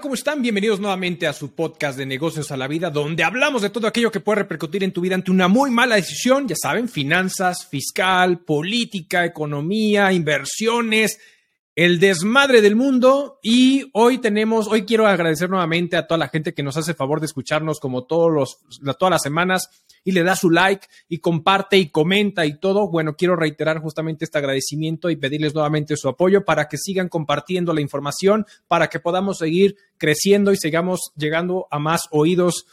¿cómo están? Bienvenidos nuevamente a su podcast de negocios a la vida, donde hablamos de todo aquello que puede repercutir en tu vida ante una muy mala decisión, ya saben, finanzas, fiscal, política, economía, inversiones, el desmadre del mundo. Y hoy tenemos, hoy quiero agradecer nuevamente a toda la gente que nos hace favor de escucharnos como todos los, todas las semanas y le da su like y comparte y comenta y todo. Bueno, quiero reiterar justamente este agradecimiento y pedirles nuevamente su apoyo para que sigan compartiendo la información, para que podamos seguir creciendo y sigamos llegando a más oídos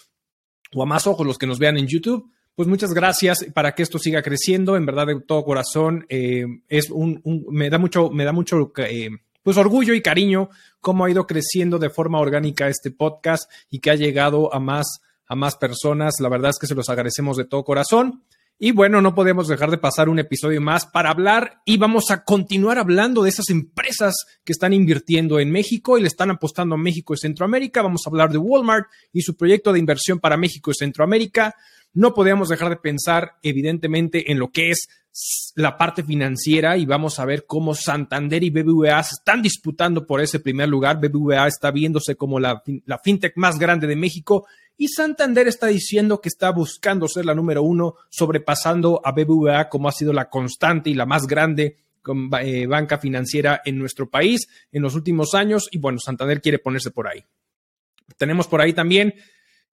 o a más ojos los que nos vean en YouTube. Pues muchas gracias para que esto siga creciendo. En verdad, de todo corazón, eh, es un, me da mucho, me da mucho, eh, pues orgullo y cariño cómo ha ido creciendo de forma orgánica este podcast y que ha llegado a más a más personas. La verdad es que se los agradecemos de todo corazón. Y bueno, no podemos dejar de pasar un episodio más para hablar y vamos a continuar hablando de esas empresas que están invirtiendo en México y le están apostando a México y Centroamérica. Vamos a hablar de Walmart y su proyecto de inversión para México y Centroamérica. No podemos dejar de pensar, evidentemente, en lo que es la parte financiera y vamos a ver cómo Santander y BBVA se están disputando por ese primer lugar. BBVA está viéndose como la, la fintech más grande de México y Santander está diciendo que está buscando ser la número uno, sobrepasando a BBVA como ha sido la constante y la más grande eh, banca financiera en nuestro país en los últimos años. Y bueno, Santander quiere ponerse por ahí. Tenemos por ahí también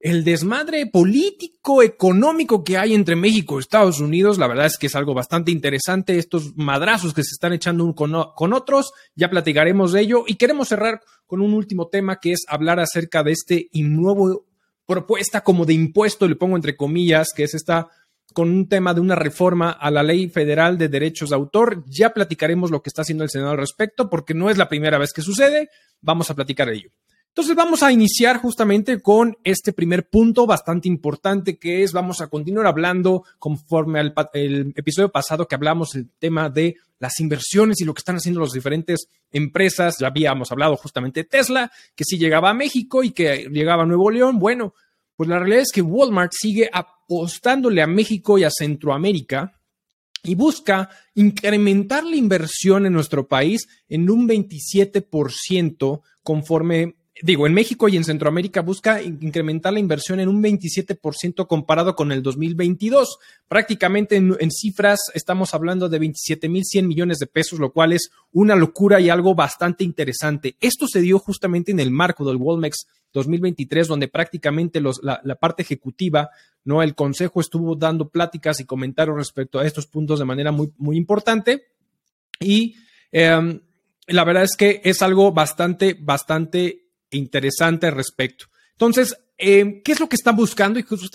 el desmadre político, económico que hay entre México y Estados Unidos, la verdad es que es algo bastante interesante, estos madrazos que se están echando uno con, con, otros, ya platicaremos de ello y queremos cerrar con un último tema que es hablar acerca de este nuevo propuesta como de impuesto, le pongo entre comillas, que es esta con un tema de una reforma a la ley federal de derechos de autor. Ya platicaremos lo que está haciendo el Senado al respecto, porque no es la primera vez que sucede. Vamos a platicar de ello. Entonces vamos a iniciar justamente con este primer punto bastante importante que es, vamos a continuar hablando conforme al episodio pasado que hablamos el tema de las inversiones y lo que están haciendo las diferentes empresas. Ya habíamos hablado justamente de Tesla, que sí llegaba a México y que llegaba a Nuevo León. Bueno, pues la realidad es que Walmart sigue apostándole a México y a Centroamérica y busca incrementar la inversión en nuestro país en un 27% conforme digo, en México y en Centroamérica busca incrementar la inversión en un 27% comparado con el 2022. Prácticamente en, cifras estamos hablando de 27.100 millones de pesos, lo cual es una locura y algo bastante interesante. Esto se dio justamente en el marco del Walmex 2023, donde prácticamente la, parte ejecutiva, ¿no? El consejo estuvo dando pláticas y comentarios respecto a estos puntos de manera muy, muy importante. Y em, la verdad es que es algo bastante, bastante interesante al respecto. Entonces, eh, ¿qué es lo que están buscando? Y justo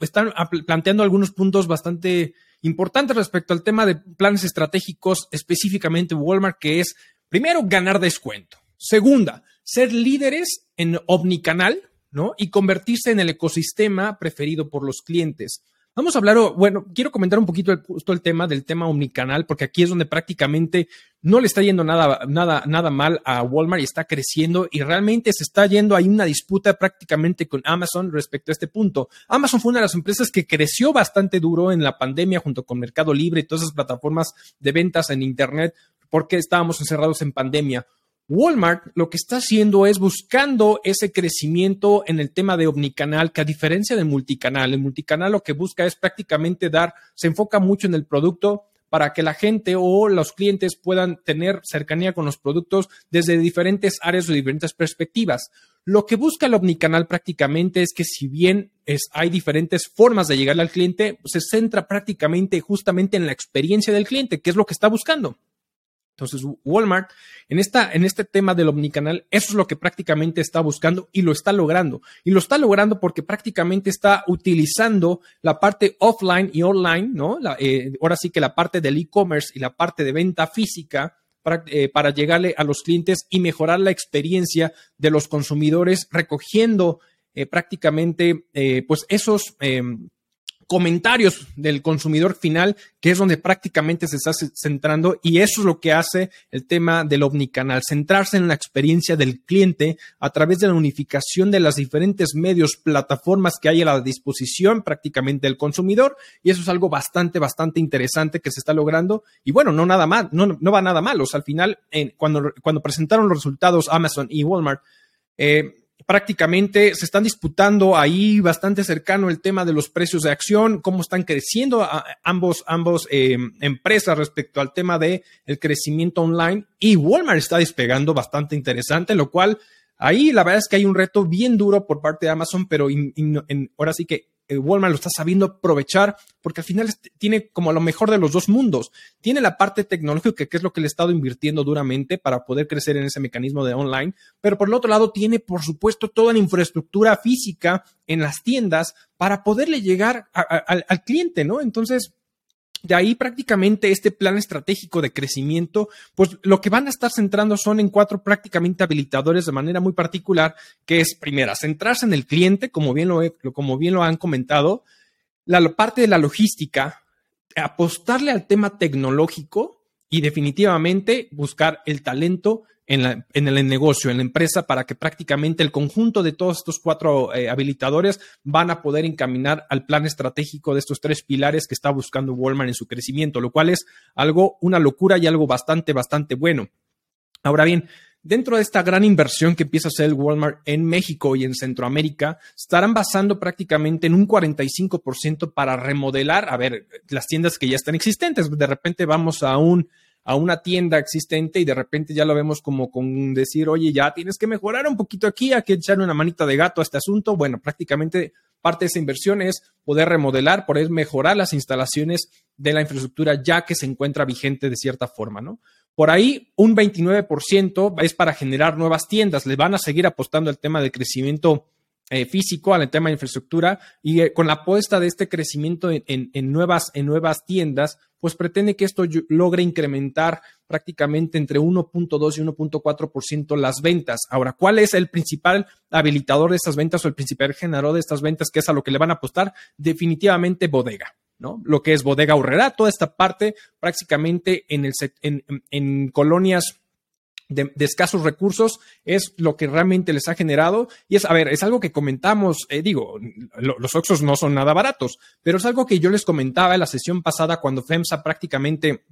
están planteando algunos puntos bastante importantes respecto al tema de planes estratégicos, específicamente Walmart, que es, primero, ganar descuento. Segunda, ser líderes en omnicanal, ¿no? Y convertirse en el ecosistema preferido por los clientes. Vamos a hablar, bueno, quiero comentar un poquito el, justo el tema del tema omnicanal, porque aquí es donde prácticamente no le está yendo nada, nada, nada mal a Walmart y está creciendo y realmente se está yendo, hay una disputa prácticamente con Amazon respecto a este punto. Amazon fue una de las empresas que creció bastante duro en la pandemia junto con Mercado Libre y todas esas plataformas de ventas en Internet porque estábamos encerrados en pandemia. Walmart lo que está haciendo es buscando ese crecimiento en el tema de omnicanal, que a diferencia del multicanal, el multicanal lo que busca es prácticamente dar, se enfoca mucho en el producto para que la gente o los clientes puedan tener cercanía con los productos desde diferentes áreas o diferentes perspectivas. Lo que busca el omnicanal prácticamente es que si bien es, hay diferentes formas de llegar al cliente, se centra prácticamente justamente en la experiencia del cliente, que es lo que está buscando. Entonces, Walmart, en, esta, en este tema del omnicanal, eso es lo que prácticamente está buscando y lo está logrando. Y lo está logrando porque prácticamente está utilizando la parte offline y online, ¿no? Eh, ahora sí que la parte del e-commerce y la parte de venta física para, eh, para, llegarle a los clientes y mejorar la experiencia de los consumidores, recogiendo eh, prácticamente, pues, esos em, comentarios del consumidor final, que es donde prácticamente se está centrando y eso es lo que hace el tema del omnicanal, centrarse en la experiencia del cliente a través de la unificación de las diferentes medios, plataformas que hay a la disposición prácticamente del consumidor y eso es algo bastante, bastante interesante que se está logrando y bueno, no nada mal, no, no va nada mal, o sea, al final, cuando, cuando presentaron los resultados Amazon y Walmart, eh, prácticamente se están disputando ahí bastante cercano el tema de los precios de acción, cómo están creciendo ambos, ambos eh, empresas respecto al tema de el crecimiento online. Y Walmart está despegando bastante interesante, lo cual ahí la verdad es que hay un reto bien duro por parte de Amazon, pero ahora sí que Walmart lo está sabiendo aprovechar porque al final tiene como lo mejor de los dos mundos. Tiene la parte tecnológica, que es lo que le ha estado invirtiendo duramente para poder crecer en ese mecanismo de online, pero por el otro lado tiene, por supuesto, toda la infraestructura física en las tiendas para poderle llegar al cliente, ¿no? Entonces, de ahí prácticamente este plan estratégico de crecimiento, pues lo que van a estar centrando son en cuatro prácticamente habilitadores de manera muy particular, que es primera, centrarse en el cliente, como bien lo, como bien lo han comentado, la parte de la logística, apostarle al tema tecnológico y definitivamente buscar el talento en, el negocio, en la empresa, para que prácticamente el conjunto de todos estos cuatro eh, habilitadores van a poder encaminar al plan estratégico de estos tres pilares que está buscando Walmart en su crecimiento, lo cual es algo, una locura y algo bastante, bastante bueno. Ahora bien, dentro de esta gran inversión que empieza a hacer Walmart en México y en Centroamérica, estarán basando prácticamente en un 45% para remodelar, a ver, las tiendas que ya están existentes. De repente vamos a un a una tienda existente y de repente ya lo vemos como con decir, oye, ya tienes que mejorar un poquito aquí, hay que echarle una manita de gato a este asunto. Bueno, prácticamente parte de esa inversión es poder remodelar, poder mejorar las instalaciones de la infraestructura ya que se encuentra vigente de cierta forma, ¿no? Por ahí, un 29% es para generar nuevas tiendas. Le van a seguir apostando al tema del crecimiento eh, físico, al tema de infraestructura y eh, con la apuesta de este crecimiento en, nuevas, en nuevas tiendas, pues pretende que esto logre incrementar prácticamente entre 1.2 y 1.4% las ventas. Ahora, ¿cuál es el principal habilitador de estas ventas o el principal generador de estas ventas, que es a lo que le van a apostar? Definitivamente bodega. ¿no? Lo que es bodega horrera, toda esta parte prácticamente en, el, en, en colonias de, escasos recursos es lo que realmente les ha generado. Y es, a ver, es algo que comentamos, eh, digo, los Oxos no son nada baratos, pero es algo que yo les comentaba en la sesión pasada cuando FEMSA prácticamente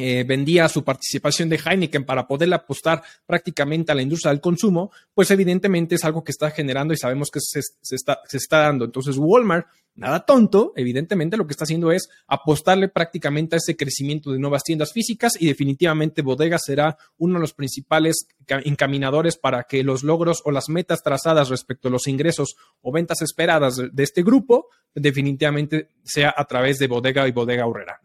eh, vendía su participación de Heineken para poder apostar prácticamente a la industria del consumo, pues evidentemente es algo que está generando y sabemos que se, está, se está dando. Entonces Walmart, nada tonto, evidentemente lo que está haciendo es apostarle prácticamente a ese crecimiento de nuevas tiendas físicas y definitivamente Bodega será uno de los principales encaminadores para que los logros o las metas trazadas respecto a los ingresos o ventas esperadas de, este grupo definitivamente sea a través de Bodega y Bodega Horrera.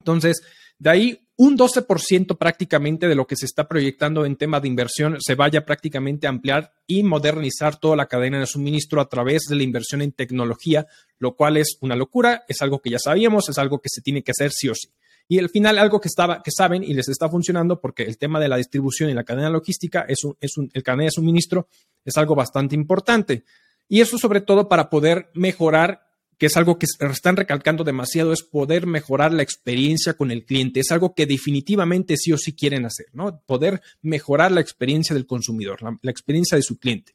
Entonces, de ahí, un 12% prácticamente de lo que se está proyectando en tema de inversión se vaya prácticamente a ampliar y modernizar toda la cadena de suministro a través de la inversión en tecnología, lo cual es una locura, es algo que ya sabíamos, es algo que se tiene que hacer sí o sí. Y al final, algo que, estaba, que saben y les está funcionando, porque el tema de la distribución y la cadena logística es un, es un, el cadena de suministro es algo bastante importante. Y eso sobre todo para poder mejorar es algo que están recalcando demasiado, es poder mejorar la experiencia con el cliente. Es algo que definitivamente sí o sí quieren hacer, ¿no? Poder mejorar la experiencia del consumidor, la, experiencia de su cliente.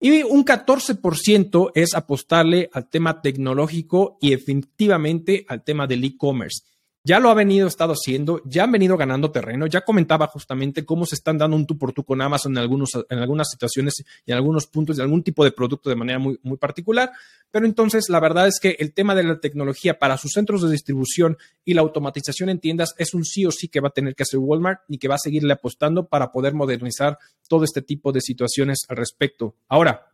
Y un 14% es apostarle al tema tecnológico y efectivamente al tema del e-commerce ya lo ha venido estado haciendo, ya han venido ganando terreno, ya comentaba justamente cómo se están dando un tú por tú con Amazon en, algunas situaciones y en algunos puntos de algún tipo de producto de manera muy, muy particular, pero entonces la verdad es que el tema de la tecnología para sus centros de distribución y la automatización en tiendas es un sí o sí que va a tener que hacer Walmart y que va a seguirle apostando para poder modernizar todo este tipo de situaciones al respecto. Ahora,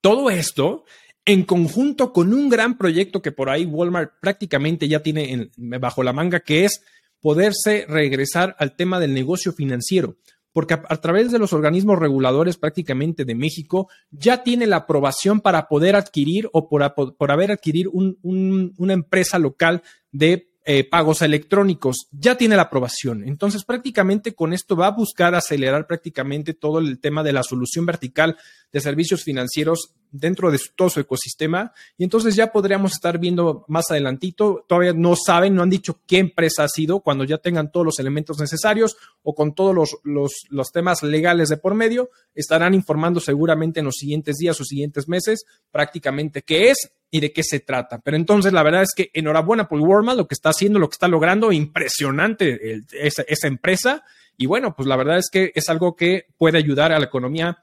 todo esto en conjunto con un gran proyecto que por ahí Walmart prácticamente ya tiene bajo la manga, que es poderse regresar al tema del negocio financiero, porque a, través de los organismos reguladores prácticamente de México ya tiene la aprobación para poder adquirir o por, haber adquirir una empresa local de eh, pagos electrónicos. Ya tiene la aprobación. Entonces, prácticamente con esto va a buscar acelerar prácticamente todo el tema de la solución vertical de servicios financieros dentro de todo su ecosistema. Y entonces ya podríamos estar viendo más adelantito. Todavía no saben, no han dicho qué empresa ha sido. Cuando ya tengan todos los elementos necesarios o con todos los, los, los temas legales de por medio, estarán informando seguramente en los siguientes días o siguientes meses prácticamente qué es y de qué se trata. Pero entonces la verdad es que enhorabuena por Walmart, lo que está haciendo, lo que está logrando, impresionante esa, esa, empresa. Y bueno, pues la verdad es que es algo que puede ayudar a la economía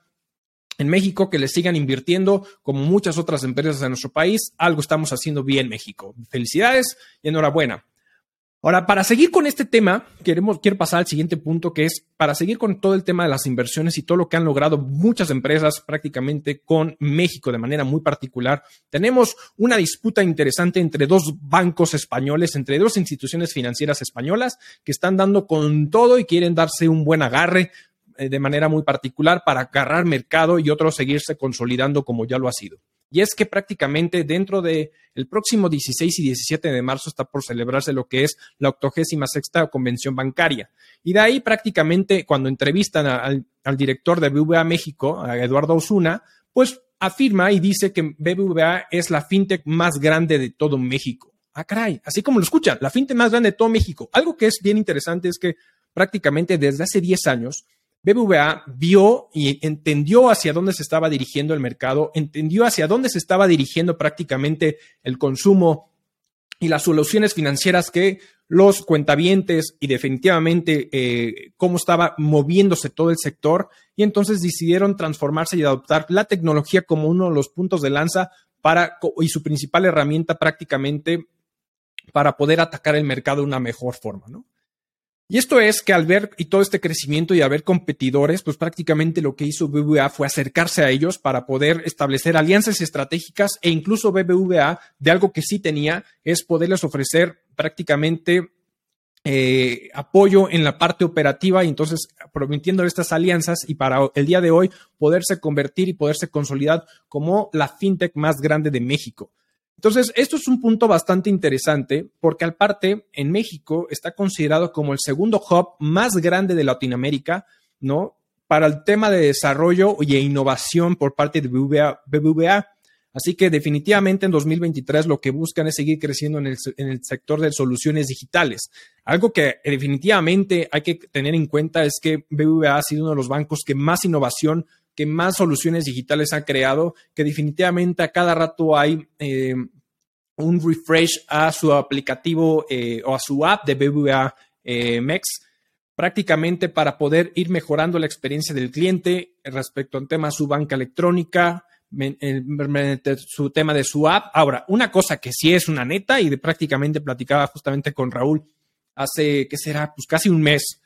en México, que le sigan invirtiendo como muchas otras empresas de nuestro país. Algo estamos haciendo bien México. Felicidades y enhorabuena. Ahora, para seguir con este tema, queremos, quiero pasar al siguiente punto, que es para seguir con todo el tema de las inversiones y todo lo que han logrado muchas empresas prácticamente con México de manera muy particular. Tenemos una disputa interesante entre dos bancos españoles, entre dos instituciones financieras españolas que están dando con todo y quieren darse un buen agarre eh, de manera muy particular para agarrar mercado y otro seguirse consolidando como ya lo ha sido. Y es que prácticamente dentro del el próximo 16 y 17 de marzo está por celebrarse lo que es la 86 convención bancaria. Y de ahí prácticamente cuando entrevistan al, director de BBVA México, a Eduardo Osuna, pues afirma y dice que BBVA es la fintech más grande de todo México. Ah, caray, así como lo escuchan, la fintech más grande de todo México. Algo que es bien interesante es que prácticamente desde hace 10 años BBVA vio y entendió hacia dónde se estaba dirigiendo el mercado, entendió hacia dónde se estaba dirigiendo prácticamente el consumo y las soluciones financieras que los cuentavientes y definitivamente eh, cómo estaba moviéndose todo el sector y entonces decidieron transformarse y adoptar la tecnología como uno de los puntos de lanza para y su principal herramienta prácticamente para poder atacar el mercado de una mejor forma, ¿no? Y esto es que al ver y todo este crecimiento y ver competidores, pues prácticamente lo que hizo BBVA fue acercarse a ellos para poder establecer alianzas estratégicas e incluso BBVA de algo que sí tenía es poderles ofrecer prácticamente eh, apoyo en la parte operativa y entonces prometiendo estas alianzas y para el día de hoy poderse convertir y poderse consolidar como la fintech más grande de México. Entonces, esto es un punto bastante interesante porque al parte, en México está considerado como el segundo hub más grande de Latinoamérica, ¿no? Para el tema de desarrollo y innovación por parte de BBVA. Así que definitivamente en 2023 lo que buscan es seguir creciendo en el, en el, sector de soluciones digitales. Algo que definitivamente hay que tener en cuenta es que BBVA ha sido uno de los bancos que más innovación que más soluciones digitales ha creado, que definitivamente a cada rato hay eh, un refresh a su aplicativo eh, o a su app de BBVA eh, MEX, prácticamente para poder ir mejorando la experiencia del cliente respecto al tema de su banca electrónica, su tema de su app. Ahora, una cosa que sí es una neta y de prácticamente platicaba justamente con Raúl hace, ¿qué será? Pues casi un mes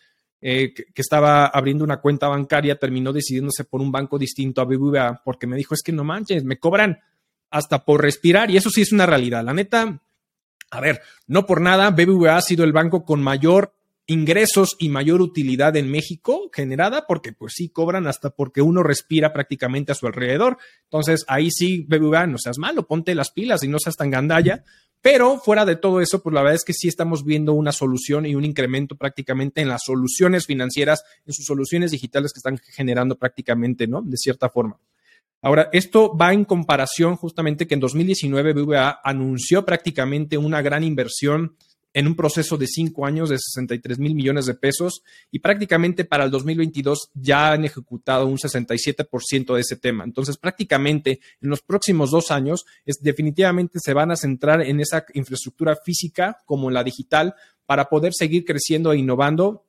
eh, que, estaba abriendo una cuenta bancaria, terminó decidiéndose por un banco distinto a BBVA porque me dijo, es que no manches, me cobran hasta por respirar y eso sí es una realidad. La neta, a ver, no por nada, BBVA ha sido el banco con mayor ingresos y mayor utilidad en México generada porque pues sí cobran hasta porque uno respira prácticamente a su alrededor. Entonces ahí sí, BBVA, no seas malo, ponte las pilas y no seas tan gandalla. Pero fuera de todo eso, pues la verdad es que sí estamos viendo una solución y un incremento prácticamente en las soluciones financieras, en sus soluciones digitales que están generando prácticamente, ¿no? De cierta forma. Ahora, esto va en comparación justamente que en 2019 BVA anunció prácticamente una gran inversión en un proceso de cinco años de 63 mil millones de pesos y prácticamente para el 2022 ya han ejecutado un 67% de ese tema. Entonces, prácticamente en los próximos dos años definitivamente se van a centrar en esa infraestructura física como la digital para poder seguir creciendo e innovando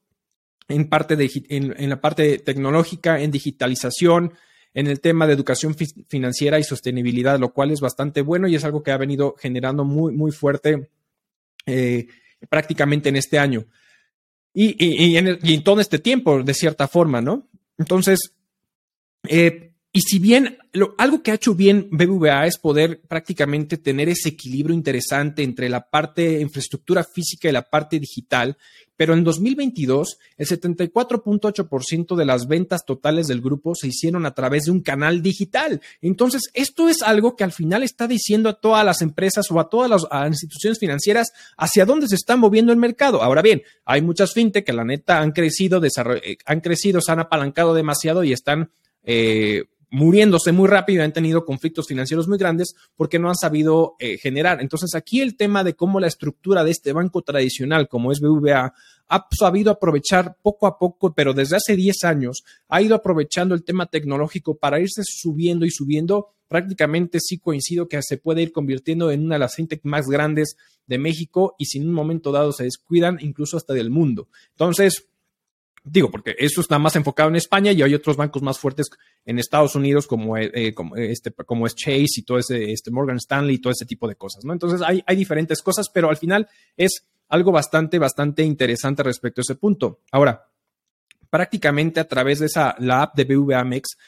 en, parte de, en, la parte tecnológica, en digitalización, en el tema de educación financiera y sostenibilidad, lo cual es bastante bueno y es algo que ha venido generando muy, muy fuerte eh, prácticamente en este año. Y, en todo este tiempo, de cierta forma, ¿no? Entonces, eh, y si bien algo que ha hecho bien BBVA es poder prácticamente tener ese equilibrio interesante entre la parte infraestructura física y la parte digital, pero en 2022 el 74.8% de las ventas totales del grupo se hicieron a través de un canal digital. Entonces, esto es algo que al final está diciendo a todas las empresas o a todas las instituciones financieras hacia dónde se está moviendo el mercado. Ahora bien, hay muchas fintech que la neta han crecido, eh, han crecido, se han apalancado demasiado y están eh, muriéndose muy rápido, han tenido conflictos financieros muy grandes porque no han sabido eh, generar. Entonces aquí el tema de cómo la estructura de este banco tradicional como es BVA ha sabido aprovechar poco a poco, pero desde hace 10 años ha ido aprovechando el tema tecnológico para irse subiendo y subiendo. Prácticamente sí coincido que se puede ir convirtiendo en una de las fintech más grandes de México y si un momento dado se descuidan, incluso hasta del mundo. Entonces, Digo, porque eso está más enfocado en España y hay otros bancos más fuertes en Estados Unidos como, eh, como, este, como es Chase y todo ese, este Morgan Stanley y todo ese tipo de cosas, ¿no? Entonces hay, diferentes cosas, pero al final es algo bastante, bastante interesante respecto a ese punto. Ahora, prácticamente a través de esa, la app de BVAMEX,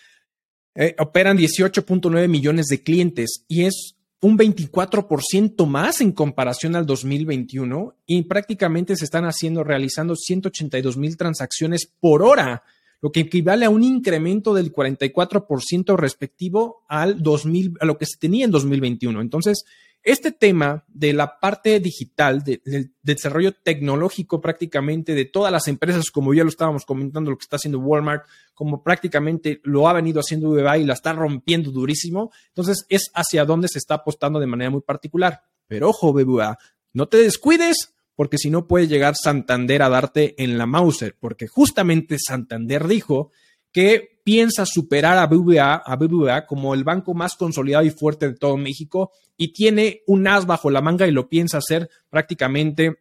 eh, operan 18.9 millones de clientes y es un 24% más en comparación al 2021 y prácticamente se están haciendo, realizando 182 mil transacciones por hora, lo que equivale a un incremento del 44% respectivo al 2000, a lo que se tenía en 2021. Entonces, este tema de la parte digital, del desarrollo tecnológico prácticamente de todas las empresas, como ya lo estábamos comentando, lo que está haciendo Walmart, como prácticamente lo ha venido haciendo BBVA y la está rompiendo durísimo, entonces es hacia dónde se está apostando de manera muy particular. Pero ojo, BBVA, no te descuides, porque si no puede llegar Santander a darte en la Mauser, porque justamente Santander dijo que piensa superar a BBVA, a BBVA como el banco más consolidado y fuerte de todo México y tiene un as bajo la manga y lo piensa hacer prácticamente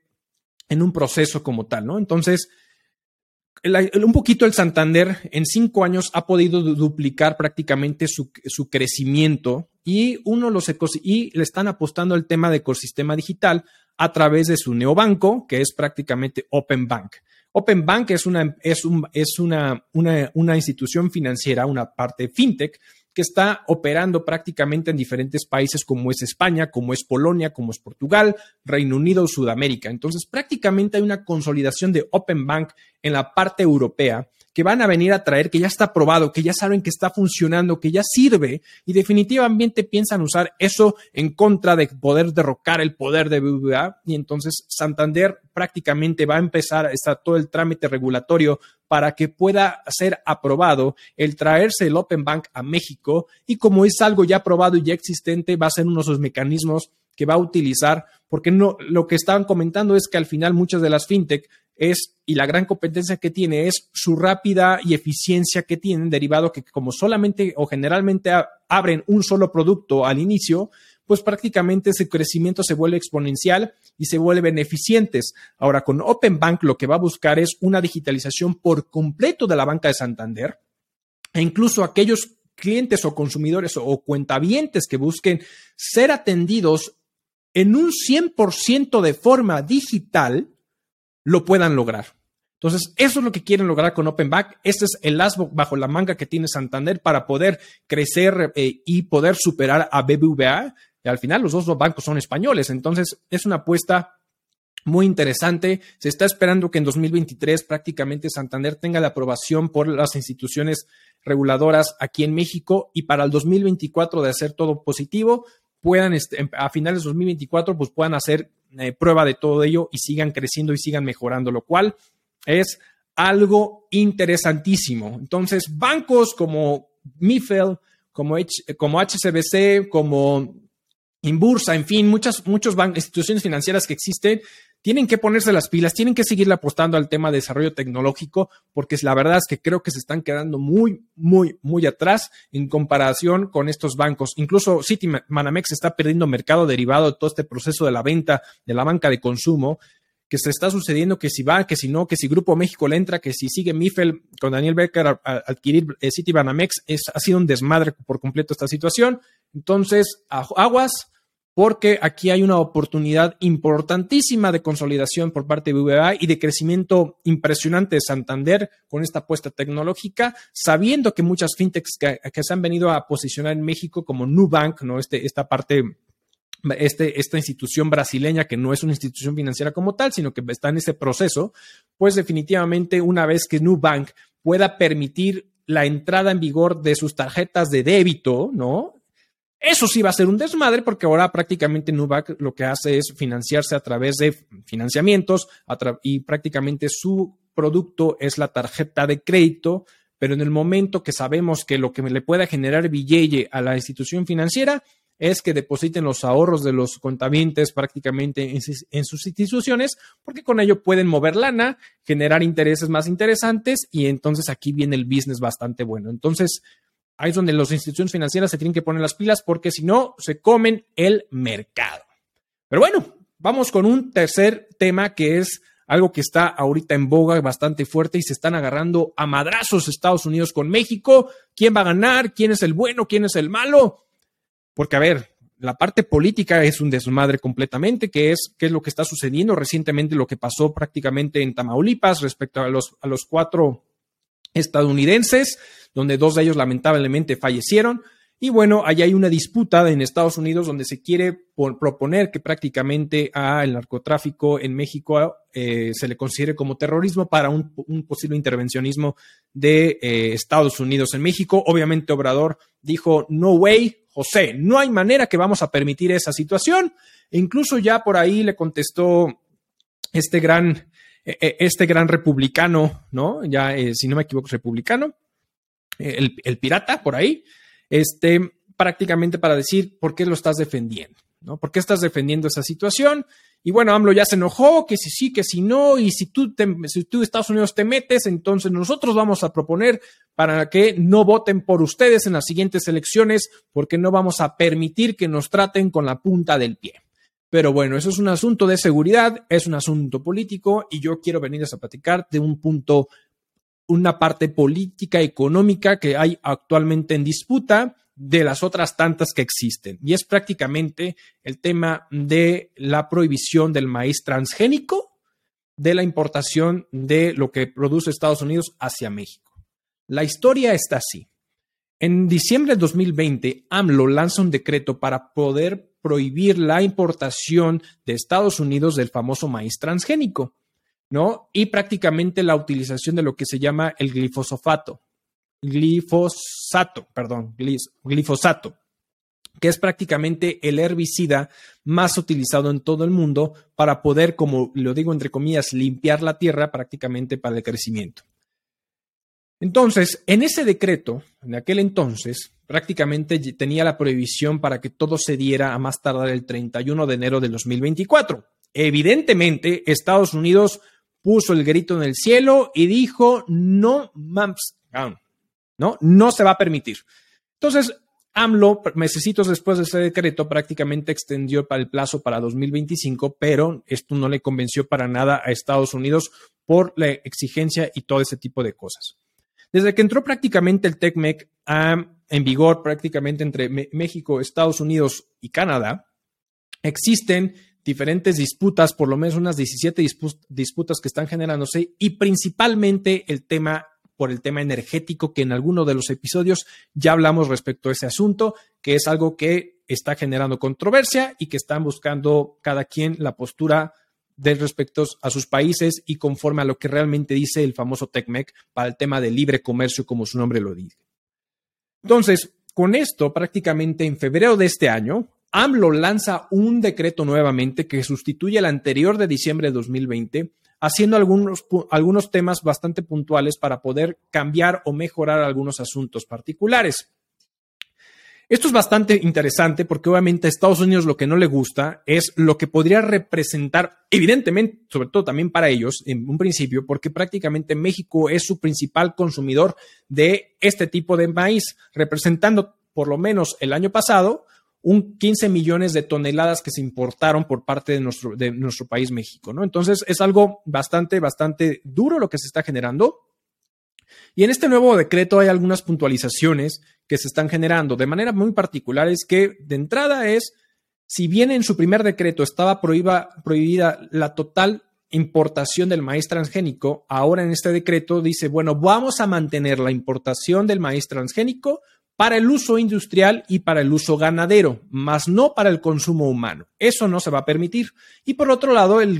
en un proceso como tal, ¿no? Entonces, un poquito el Santander en cinco años ha podido duplicar prácticamente su, su crecimiento y uno los y le están apostando al tema de ecosistema digital a través de su neobanco, que es prácticamente Open Bank. Open Bank es una, es un, es una, una, institución financiera, una parte fintech, que está operando prácticamente en diferentes países como es España, como es Polonia, como es Portugal, Reino Unido, Sudamérica. Entonces, prácticamente hay una consolidación de Open Bank en la parte europea que van a venir a traer, que ya está probado, que ya saben que está funcionando, que ya sirve y definitivamente piensan usar eso en contra de poder derrocar el poder de BBVA y entonces Santander prácticamente va a empezar está todo el trámite regulatorio para que pueda ser aprobado el traerse el Open Bank a México y como es algo ya probado y ya existente va a ser uno de esos mecanismos que va a utilizar, porque no, lo que estaban comentando es que al final muchas de las fintech es, y la gran competencia que tiene es su rápida y eficiencia que tienen, derivado que como solamente o generalmente abren un solo producto al inicio, pues prácticamente ese crecimiento se vuelve exponencial y se vuelven eficientes. Ahora, con Open Bank lo que va a buscar es una digitalización por completo de la banca de Santander e incluso aquellos clientes o consumidores o cuentavientes que busquen ser atendidos en un 100% de forma digital, lo puedan lograr. Entonces, eso es lo que quieren lograr con Open Bank. Este es el as bajo la manga que tiene Santander para poder crecer eh, y poder superar a BBVA. Y al final, los dos bancos son españoles. Entonces, es una apuesta muy interesante. Se está esperando que en 2023 prácticamente Santander tenga la aprobación por las instituciones reguladoras aquí en México y para el 2024 de hacer todo positivo, puedan, este, a finales de 2024, pues puedan hacer eh, prueba de todo ello y sigan creciendo y sigan mejorando, lo cual es algo interesantísimo. Entonces, bancos como Mifel, como, como HCBC, como Inbursa, en fin, muchas, muchos instituciones financieras que existen, tienen que ponerse las pilas, tienen que seguirle apostando al tema de desarrollo tecnológico, porque la verdad es que creo que se están quedando muy, muy, muy atrás en comparación con estos bancos. Incluso City Manamex está perdiendo mercado derivado de todo este proceso de la venta de la banca de consumo que se está sucediendo, que si va, que si no, que si Grupo México le entra, que si sigue Mifel con Daniel Becker a, adquirir eh, City Banamex, es, ha sido un desmadre por completo esta situación. Entonces, aguas, porque aquí hay una oportunidad importantísima de consolidación por parte de BBVA y de crecimiento impresionante de Santander con esta apuesta tecnológica, sabiendo que muchas fintechs que, se han venido a posicionar en México como Nubank, ¿no? Este, esta parte este, esta institución brasileña, que no es una institución financiera como tal, sino que está en ese proceso, pues definitivamente una vez que Nubank pueda permitir la entrada en vigor de sus tarjetas de débito, ¿no? Eso sí va a ser un desmadre porque ahora prácticamente Nubank lo que hace es financiarse a través de financiamientos y prácticamente su producto es la tarjeta de crédito, pero en el momento que sabemos que lo que le pueda generar billete a la institución financiera es que depositen los ahorros de los contabientes prácticamente en, sus instituciones, porque con ello pueden mover lana, generar intereses más interesantes y entonces aquí viene el business bastante bueno. Entonces, Ahí es donde las instituciones financieras se tienen que poner las pilas porque si no, se comen el mercado. Pero bueno, vamos con un tercer tema que es algo que está ahorita en boga bastante fuerte y se están agarrando a madrazos Estados Unidos con México. ¿Quién va a ganar? ¿Quién es el bueno? ¿Quién es el malo? Porque, a ver, la parte política es un desmadre completamente, que es qué es lo que está sucediendo recientemente, lo que pasó prácticamente en Tamaulipas respecto a los, a los cuatro estadounidenses, donde dos de ellos lamentablemente fallecieron. Y bueno, ahí hay una disputa en Estados Unidos donde se quiere proponer que prácticamente al narcotráfico en México eh, se le considere como terrorismo para un, posible intervencionismo de eh, Estados Unidos en México. Obviamente Obrador dijo, no way, José, no hay manera que vamos a permitir esa situación. E incluso ya por ahí le contestó este gran, este gran republicano, ¿no? Ya, eh, si no me equivoco, republicano, el, el pirata por ahí este, prácticamente para decir por qué lo estás defendiendo, ¿no? ¿Por qué estás defendiendo esa situación? Y bueno, AMLO ya se enojó, que si sí, que si no, y si tú, si tú Estados Unidos te metes, entonces nosotros vamos a proponer para que no voten por ustedes en las siguientes elecciones, porque no vamos a permitir que nos traten con la punta del pie. Pero bueno, eso es un asunto de seguridad, es un asunto político y yo quiero venirles a platicar de un punto una parte política, económica que hay actualmente en disputa de las otras tantas que existen. Y es prácticamente el tema de la prohibición del maíz transgénico, de la importación de lo que produce Estados Unidos hacia México. La historia está así. En diciembre de 2020, AMLO lanza un decreto para poder prohibir la importación de Estados Unidos del famoso maíz transgénico. ¿no? Y prácticamente la utilización de lo que se llama el glifosato, glifosato, perdón, glifosato, que es prácticamente el herbicida más utilizado en todo el mundo para poder, como lo digo entre comillas, limpiar la tierra prácticamente para el crecimiento. Entonces, en ese decreto, en aquel entonces, prácticamente tenía la prohibición para que todo se diera a más tardar el 31 de enero de 2024. Evidentemente, Estados Unidos puso el grito en el cielo y dijo, no, mams, no, no se va a permitir. Entonces, AMLO, mesecitos después de ese decreto, prácticamente extendió el plazo para 2025, pero esto no le convenció para nada a Estados Unidos por la exigencia y todo ese tipo de cosas. Desde que entró prácticamente el TECMEC en vigor prácticamente entre México, Estados Unidos y Canadá, existen diferentes disputas, por lo menos unas 17 disputas que están generándose y principalmente el tema por el tema energético que en alguno de los episodios ya hablamos respecto a ese asunto, que es algo que está generando controversia y que están buscando cada quien la postura de respecto a sus países y conforme a lo que realmente dice el famoso TECMEC para el tema de libre comercio, como su nombre lo dice. Entonces, con esto, prácticamente en febrero de este año, AMLO lanza un decreto nuevamente que sustituye al anterior de diciembre de 2020, haciendo algunos, algunos temas bastante puntuales para poder cambiar o mejorar algunos asuntos particulares. Esto es bastante interesante porque obviamente a Estados Unidos lo que no le gusta es lo que podría representar, evidentemente, sobre todo también para ellos en un principio, porque prácticamente México es su principal consumidor de este tipo de maíz, representando por lo menos el año pasado un 15 millones de toneladas que se importaron por parte de nuestro, de nuestro país México, ¿no? Entonces es algo bastante, bastante duro lo que se está generando. Y en este nuevo decreto hay algunas puntualizaciones que se están generando de manera muy particular. Es que de entrada es, si bien en su primer decreto estaba prohibida, prohibida la total importación del maíz transgénico, ahora en este decreto dice, bueno, vamos a mantener la importación del maíz transgénico, para el uso industrial y para el uso ganadero, más no para el consumo humano. Eso no se va a permitir. Y por otro lado, el,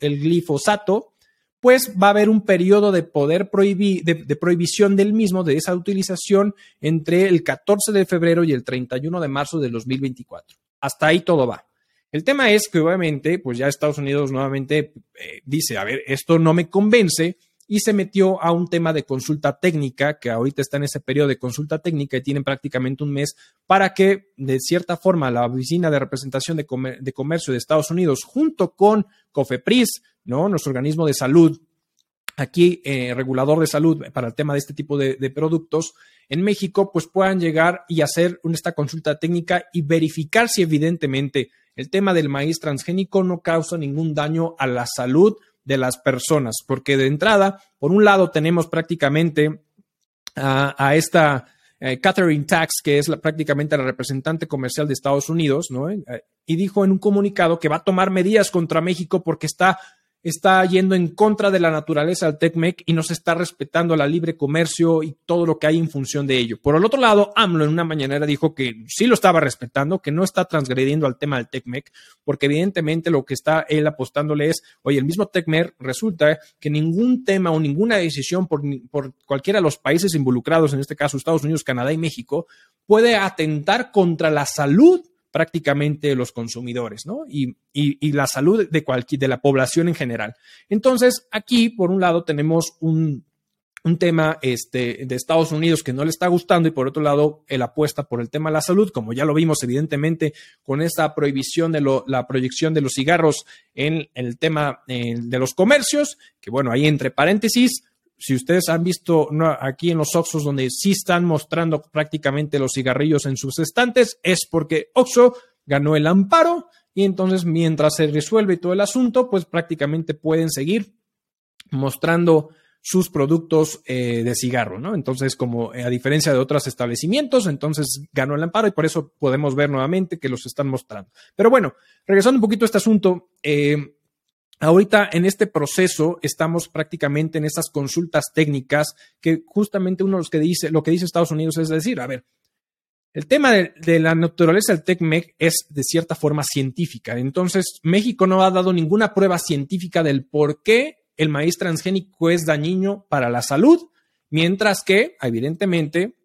glifosato, pues va a haber un periodo de poder prohibir, de, prohibición del mismo, de esa utilización, entre el 14 de febrero y el 31 de marzo de 2024. Hasta ahí todo va. El tema es que obviamente, pues ya Estados Unidos nuevamente eh, dice, a ver, esto no me convence, y se metió a un tema de consulta técnica, que ahorita está en ese periodo de consulta técnica y tienen prácticamente un mes para que, de cierta forma, la Oficina de Representación de, Comercio de Estados Unidos, junto con COFEPRIS, ¿no? nuestro organismo de salud, aquí eh, regulador de salud para el tema de este tipo de, productos en México, pues puedan llegar y hacer esta consulta técnica y verificar si evidentemente el tema del maíz transgénico no causa ningún daño a la salud de las personas, porque de entrada, por un lado tenemos prácticamente a, esta eh, Catherine Tax, que es prácticamente la representante comercial de Estados Unidos, ¿no? Eh, y dijo en un comunicado que va a tomar medidas contra México porque está está yendo en contra de la naturaleza del TECMEC y no se está respetando la libre comercio y todo lo que hay en función de ello. Por el otro lado, AMLO en una mañanera dijo que sí lo estaba respetando, que no está transgrediendo al tema del TECMEC, porque evidentemente lo que está él apostándole es, oye, el mismo TECMEC resulta que ningún tema o ninguna decisión por, por cualquiera de los países involucrados, en este caso Estados Unidos, Canadá y México, puede atentar contra la salud prácticamente los consumidores, ¿no? Y, la salud de, cualquier, de la población en general. Entonces, aquí, por un lado, tenemos un, tema este, de Estados Unidos que no le está gustando y por otro lado, el apuesta por el tema de la salud, como ya lo vimos evidentemente con esta prohibición de la proyección de los cigarros en, el tema de los comercios, que bueno, ahí entre paréntesis, si ustedes han visto aquí en los Oxos donde sí están mostrando prácticamente los cigarrillos en sus estantes, es porque Oxo ganó el amparo y entonces mientras se resuelve todo el asunto, pues prácticamente pueden seguir mostrando sus productos eh, de cigarro, ¿no? Entonces, como eh, a diferencia de otros establecimientos, entonces ganó el amparo y por eso podemos ver nuevamente que los están mostrando. Pero bueno, regresando un poquito a este asunto, eh, Ahorita en este proceso estamos prácticamente en estas consultas técnicas que justamente uno de los que dice, lo que dice Estados Unidos es decir, a ver, el tema de, la naturaleza del TECMEC es de cierta forma científica. Entonces, México no ha dado ninguna prueba científica del por qué el maíz transgénico es dañino para la salud, mientras que, evidentemente,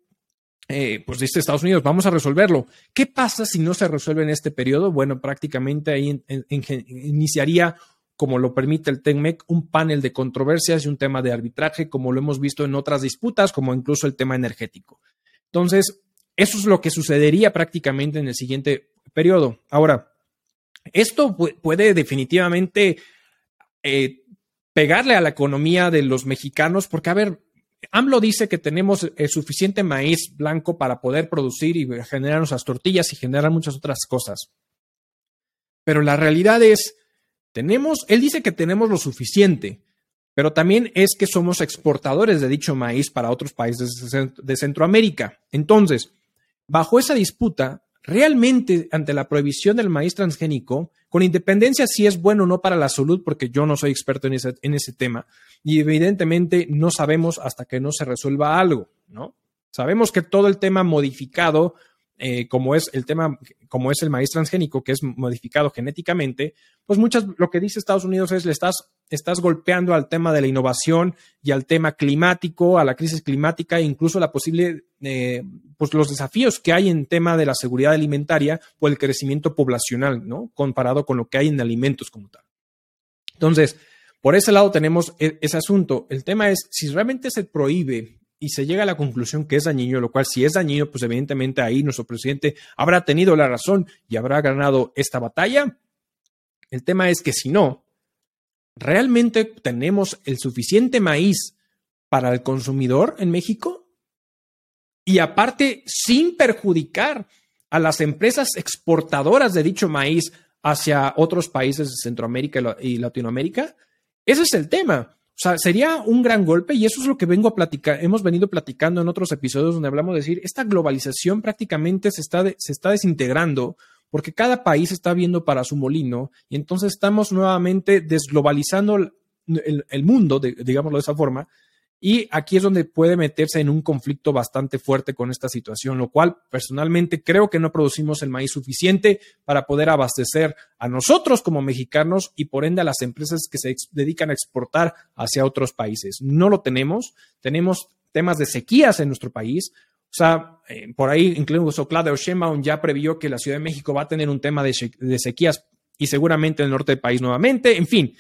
eh, pues dice Estados Unidos, vamos a resolverlo. ¿Qué pasa si no se resuelve en este periodo? Bueno, prácticamente ahí iniciaría como lo permite el TECMEC, un panel de controversias y un tema de arbitraje, como lo hemos visto en otras disputas, como incluso el tema energético. Entonces, eso es lo que sucedería prácticamente en el siguiente periodo. Ahora, esto puede definitivamente eh, pegarle a la economía de los mexicanos, porque, a ver, AMLO dice que tenemos el suficiente maíz blanco para poder producir y generar nuestras tortillas y generar muchas otras cosas. Pero la realidad es tenemos, él dice que tenemos lo suficiente, pero también es que somos exportadores de dicho maíz para otros países de Centroamérica. Entonces, bajo esa disputa, realmente ante la prohibición del maíz transgénico, con independencia si es bueno o no para la salud, porque yo no soy experto en ese, en ese tema, y evidentemente no sabemos hasta que no se resuelva algo, ¿no? Sabemos que todo el tema modificado eh, como es el tema, como es el maíz transgénico, que es modificado genéticamente, pues muchas, lo que dice Estados Unidos es, le estás, estás golpeando al tema de la innovación y al tema climático, a la crisis climática e incluso la posible, eh, pues los desafíos que hay en tema de la seguridad alimentaria o el crecimiento poblacional, ¿no? Comparado con lo que hay en alimentos como tal. Entonces, por ese lado tenemos e, ese asunto. El tema es, si realmente se prohíbe y se llega a la conclusión que es dañino, lo cual si es dañino, pues evidentemente ahí nuestro presidente habrá tenido la razón y habrá ganado esta batalla. El tema es que si no, ¿realmente tenemos el suficiente maíz para el consumidor en México? Y aparte, sin perjudicar a las empresas exportadoras de dicho maíz hacia otros países de Centroamérica y Latinoamérica. Ese es el tema. O sea, sería un gran golpe y eso es lo que vengo a platicar, hemos venido platicando en otros episodios donde hablamos de decir, esta globalización prácticamente se está, se está desintegrando porque cada país está viendo para su molino y entonces estamos nuevamente desglobalizando el, mundo, digámoslo de esa forma, y aquí es donde puede meterse en un conflicto bastante fuerte con esta situación, lo cual personalmente creo que no producimos el maíz suficiente para poder abastecer a nosotros como mexicanos y por ende a las empresas que se dedican a exportar hacia otros países. No lo tenemos, tenemos temas de sequías en nuestro país. O sea, eh, por ahí incluso Claudio Sheinbaum ya previó que la Ciudad de México va a tener un tema de, sequías y seguramente en el norte del país nuevamente. En fin,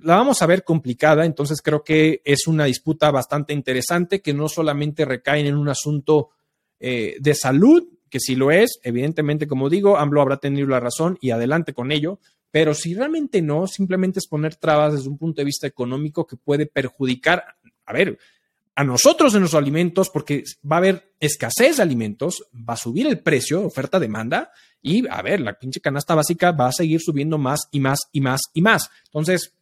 la vamos a ver complicada, entonces creo que es una disputa bastante interesante que no solamente recae en un asunto eh, de salud, que si lo es, evidentemente, como digo, AMLO habrá tenido la razón y adelante con ello, pero si realmente no, simplemente es poner trabas desde un punto de vista económico que puede perjudicar, a ver, a nosotros en los alimentos, porque va a haber escasez de alimentos, va a subir el precio, oferta-demanda, y a ver, la pinche canasta básica va a seguir subiendo más y más y más y más. Entonces,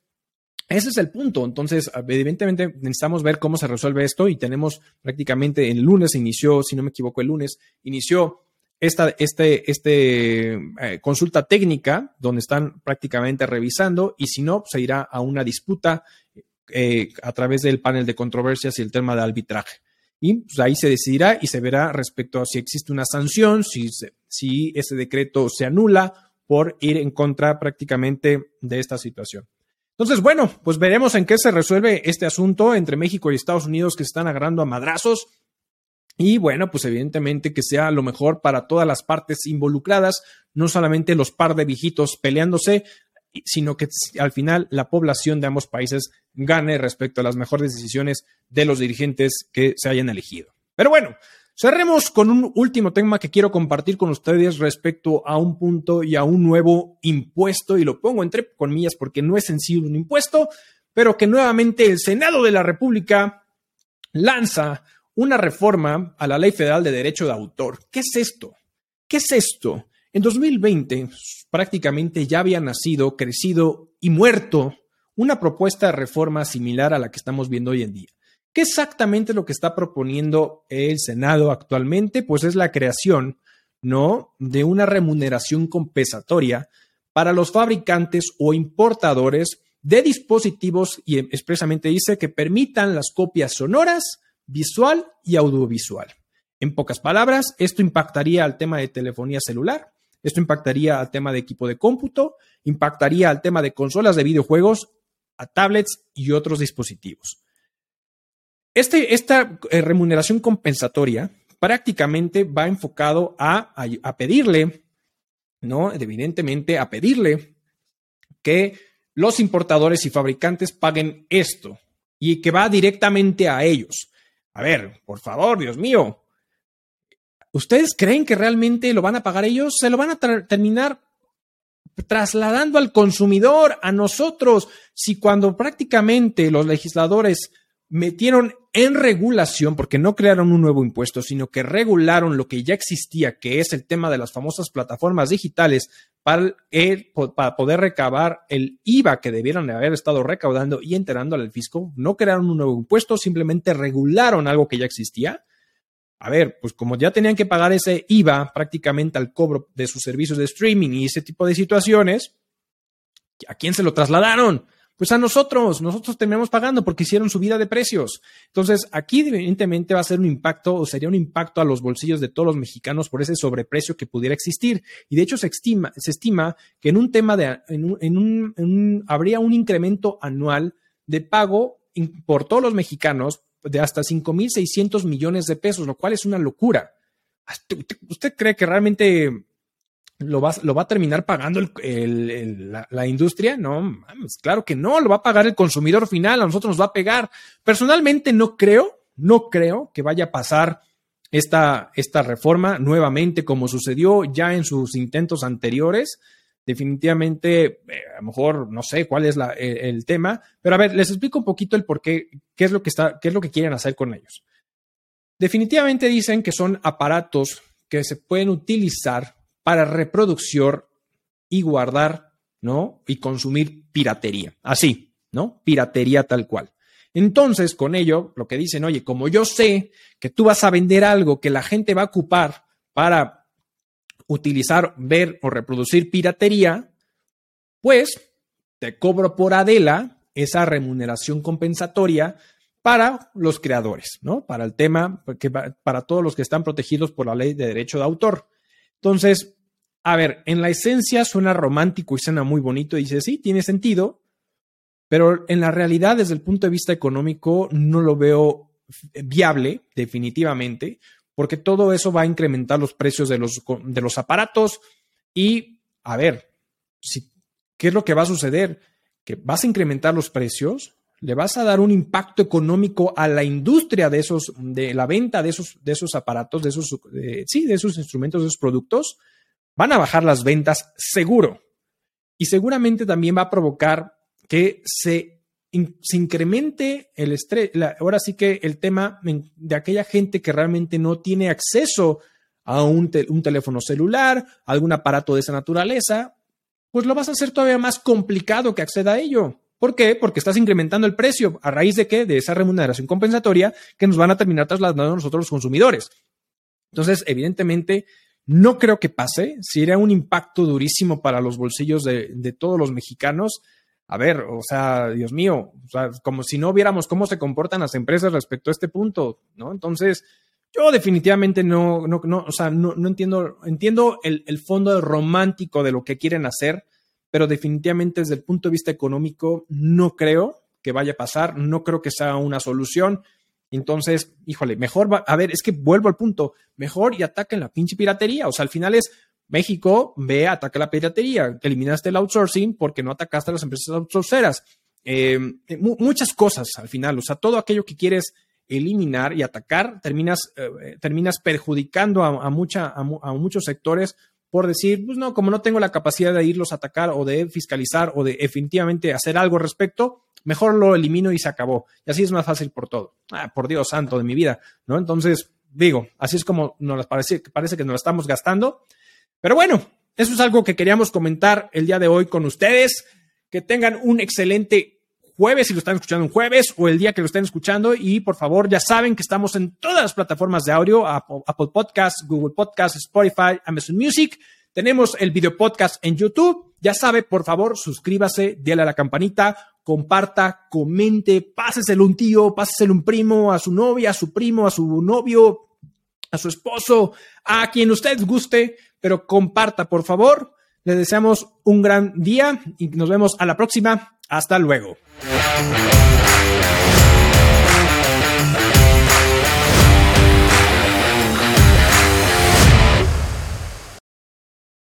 ese es el punto. Entonces, evidentemente necesitamos ver cómo se resuelve esto y tenemos prácticamente el lunes inició, si no me equivoco, el lunes inició esta este, este, eh, consulta técnica donde están prácticamente revisando y si no, se irá a una disputa eh, a través del panel de controversias y el tema de arbitraje. Y pues, ahí se decidirá y se verá respecto a si existe una sanción, si, si ese decreto se anula por ir en contra prácticamente de esta situación. Entonces, bueno, pues veremos en qué se resuelve este asunto entre México y Estados Unidos que se están agarrando a madrazos. Y bueno, pues evidentemente que sea lo mejor para todas las partes involucradas, no solamente los par de viejitos peleándose, sino que al final la población de ambos países gane respecto a las mejores decisiones de los dirigentes que se hayan elegido. Pero bueno, cerremos con un último tema que quiero compartir con ustedes respecto a un punto y a un nuevo impuesto, y lo pongo entre comillas porque no es sencillo un impuesto, pero que nuevamente el Senado de la República lanza una reforma a la Ley Federal de Derecho de Autor. ¿Qué es esto? ¿Qué es esto? En 2020 prácticamente ya había nacido, crecido y muerto una propuesta de reforma similar a la que estamos viendo hoy en día. ¿Qué exactamente lo que está proponiendo el Senado actualmente? Pues es la creación, ¿no? De una remuneración compensatoria para los fabricantes o importadores de dispositivos y expresamente dice que permitan las copias sonoras visual y audiovisual. En pocas palabras, esto impactaría al tema de telefonía celular, esto impactaría al tema de equipo de cómputo, impactaría al tema de consolas de videojuegos, a tablets y otros dispositivos. Este, esta eh, remuneración compensatoria prácticamente va enfocado a, a pedirle, ¿no? Evidentemente, a pedirle que los importadores y fabricantes paguen esto y que va directamente a ellos. A ver, por favor, Dios mío. ¿Ustedes creen que realmente lo van a pagar ellos? Se lo van a terminar trasladando al consumidor, a nosotros. Si cuando prácticamente los legisladores metieron en regulación, porque no crearon un nuevo impuesto, sino que regularon lo que ya existía, que es el tema de las famosas plataformas digitales, para, poder recabar el IVA que debieron haber estado recaudando y enterando al fisco. No crearon un nuevo impuesto, simplemente regularon algo que ya existía. A ver, pues como ya tenían que pagar ese IVA prácticamente al cobro de sus servicios de streaming y ese tipo de situaciones, ¿a quién se lo trasladaron? Pues a nosotros, nosotros terminamos pagando porque hicieron subida de precios. Entonces, aquí evidentemente va a ser un impacto o sería un impacto a los bolsillos de todos los mexicanos por ese sobreprecio que pudiera existir. Y de hecho se estima, se estima que en un tema de, en un, habría un incremento anual de pago por todos los mexicanos de hasta 5.600 millones de pesos, lo cual es una locura. ¿Usted cree que realmente lo va, lo va a terminar pagando la, industria? No, claro que no, lo va a pagar el consumidor final, a nosotros nos va a pegar. Personalmente no creo, no creo que vaya a pasar esta, esta reforma nuevamente como sucedió ya en sus intentos anteriores. Definitivamente, eh, a lo mejor no sé cuál es el, tema, pero a ver, les explico un poquito el por qué, qué es lo que está, qué es lo que quieren hacer con ellos. Definitivamente dicen que son aparatos que se pueden utilizar para reproducción y guardar, ¿no? Y consumir piratería. Así, ¿no? Piratería tal cual. Entonces, con ello, lo que dicen, oye, como yo sé que tú vas a vender algo que la gente va a ocupar para utilizar, ver o reproducir piratería, pues te cobro por Adela esa remuneración compensatoria para los creadores, ¿no? Para el tema, para todos los que están protegidos por la ley de derecho de autor. Entonces, a ver, en la esencia suena romántico y suena muy bonito, y dice, sí, tiene sentido, pero en la realidad, desde el punto de vista económico, no lo veo viable, definitivamente, porque todo eso va a incrementar los precios de los, de los aparatos y, a ver, si, ¿qué es lo que va a suceder? Que vas a incrementar los precios, le vas a dar un impacto económico a la industria de esos, de la venta de esos, de esos aparatos, de esos, sí, de esos instrumentos, de esos productos, van a bajar las ventas seguro. Y seguramente también va a provocar que se, se incremente el estrés. ahora sí que el tema de aquella gente que realmente no tiene acceso a un, teléfono celular, algún aparato de esa naturaleza, pues lo vas a hacer todavía más complicado que acceda a ello. ¿Por qué? Porque estás incrementando el precio. ¿A raíz de qué? De esa remuneración compensatoria que nos van a terminar trasladando a nosotros los consumidores. Entonces, evidentemente, no creo que pase. Sería un impacto durísimo para los bolsillos de todos los mexicanos. A ver, o sea, Dios mío, o sea, como si no viéramos cómo se comportan las empresas respecto a este punto, ¿no? Entonces, yo definitivamente no, no, no, o sea, no, entiendo, entiendo el, el, fondo romántico de lo que quieren hacer, pero definitivamente desde el punto de vista económico no creo que vaya a pasar, no creo que sea una solución. Entonces, híjole, mejor va, a ver, es que vuelvo al punto, mejor y ataquen la pinche piratería, o sea, al final es México, ve, ataca la piratería, eliminaste el outsourcing porque no atacaste a las empresas outsourceras. Eh, muchas cosas al final, o sea, todo aquello que quieres eliminar y atacar, terminas, eh, terminas perjudicando a, mucha, a, muchos sectores por decir, pues no, como no tengo la capacidad de irlos a atacar o de fiscalizar o de definitivamente hacer algo al respecto, mejor lo elimino y se acabó. Y así es más fácil por todo. Ah, por Dios santo de mi vida, ¿no? Entonces, digo, así es como nos parece, parece que nos la estamos gastando. Pero bueno, eso es algo que queríamos comentar el día de hoy con ustedes. Que tengan un excelente jueves, si lo están escuchando un jueves o el día que lo estén escuchando. Y por favor, ya saben que estamos en todas las plataformas de audio, Apple, Podcasts, Google Podcasts, Spotify, Amazon Music. Tenemos el video podcast en YouTube. Ya sabe, por favor, suscríbase, déle a la campanita, comparta, comente, páseselo un tío, páseselo un primo, a su novia, a su primo, a su novio, a su esposo, a quien usted guste, pero comparta, por favor. Les deseamos un gran día y nos vemos a la próxima. Hasta luego.